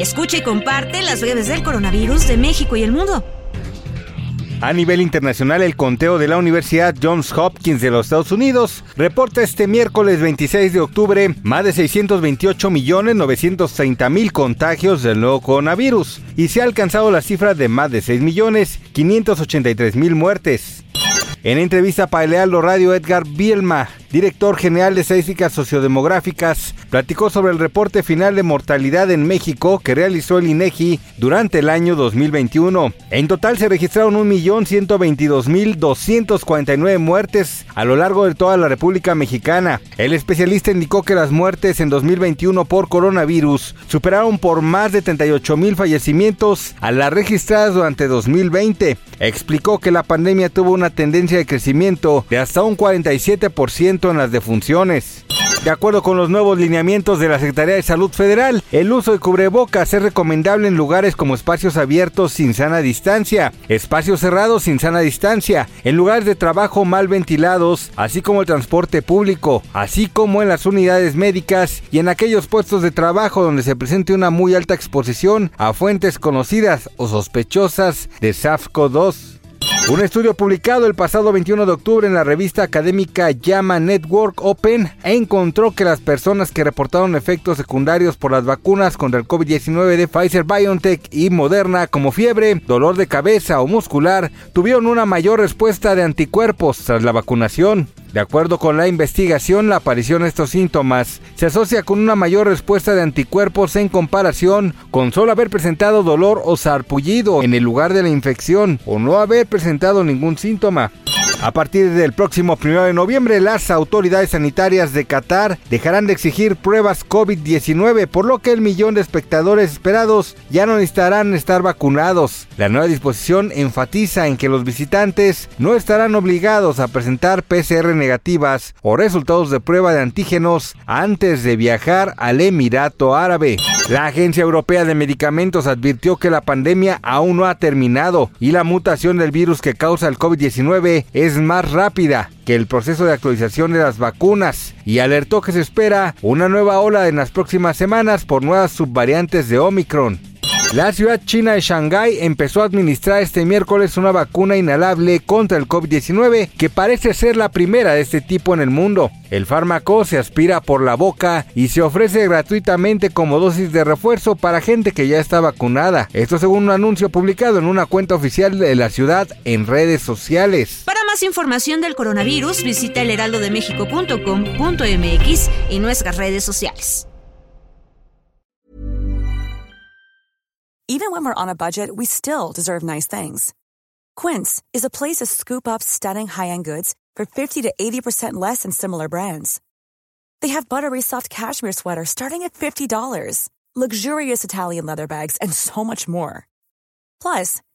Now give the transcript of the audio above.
Escucha y comparte las redes del coronavirus de México y el mundo. A nivel internacional, el conteo de la Universidad Johns Hopkins de los Estados Unidos reporta este miércoles 26 de octubre más de 628.930.000 contagios del nuevo coronavirus y se ha alcanzado la cifra de más de 6.583.000 muertes. En entrevista para Lealdo Radio, Edgar Bielma, director general de Estadísticas Sociodemográficas, platicó sobre el reporte final de mortalidad en México que realizó el INEGI durante el año 2021. En total se registraron 1.122.249 muertes a lo largo de toda la República Mexicana. El especialista indicó que las muertes en 2021 por coronavirus superaron por más de 38.000 fallecimientos a las registradas durante 2020. Explicó que la pandemia tuvo una tendencia de crecimiento de hasta un 47% en las defunciones. De acuerdo con los nuevos lineamientos de la Secretaría de Salud Federal, el uso de cubrebocas es recomendable en lugares como espacios abiertos sin sana distancia, espacios cerrados sin sana distancia, en lugares de trabajo mal ventilados, así como el transporte público, así como en las unidades médicas y en aquellos puestos de trabajo donde se presente una muy alta exposición a fuentes conocidas o sospechosas de SARS-CoV-2. Un estudio publicado el pasado 21 de octubre en la revista académica Llama Network Open encontró que las personas que reportaron efectos secundarios por las vacunas contra el COVID-19 de Pfizer BioNTech y Moderna como fiebre, dolor de cabeza o muscular tuvieron una mayor respuesta de anticuerpos tras la vacunación. De acuerdo con la investigación, la aparición de estos síntomas se asocia con una mayor respuesta de anticuerpos en comparación con solo haber presentado dolor o sarpullido en el lugar de la infección o no haber presentado ningún síntoma. A partir del próximo 1 de noviembre, las autoridades sanitarias de Qatar dejarán de exigir pruebas COVID-19, por lo que el millón de espectadores esperados ya no necesitarán estar vacunados. La nueva disposición enfatiza en que los visitantes no estarán obligados a presentar PCR negativas o resultados de prueba de antígenos antes de viajar al Emirato Árabe. La Agencia Europea de Medicamentos advirtió que la pandemia aún no ha terminado y la mutación del virus que causa el COVID-19 es más rápida que el proceso de actualización de las vacunas y alertó que se espera una nueva ola en las próximas semanas por nuevas subvariantes de Omicron. La ciudad china de Shanghái empezó a administrar este miércoles una vacuna inhalable contra el COVID-19 que parece ser la primera de este tipo en el mundo. El fármaco se aspira por la boca y se ofrece gratuitamente como dosis de refuerzo para gente que ya está vacunada. Esto según un anuncio publicado en una cuenta oficial de la ciudad en redes sociales. Más información del coronavirus, visita elheraldodemexico.com.mx y nuestras redes sociales. Even when we're on a budget, we still deserve nice things. Quince is a place to scoop up stunning high-end goods for 50 to 80% less than similar brands. They have buttery soft cashmere sweaters starting at $50, luxurious Italian leather bags, and so much more. Plus,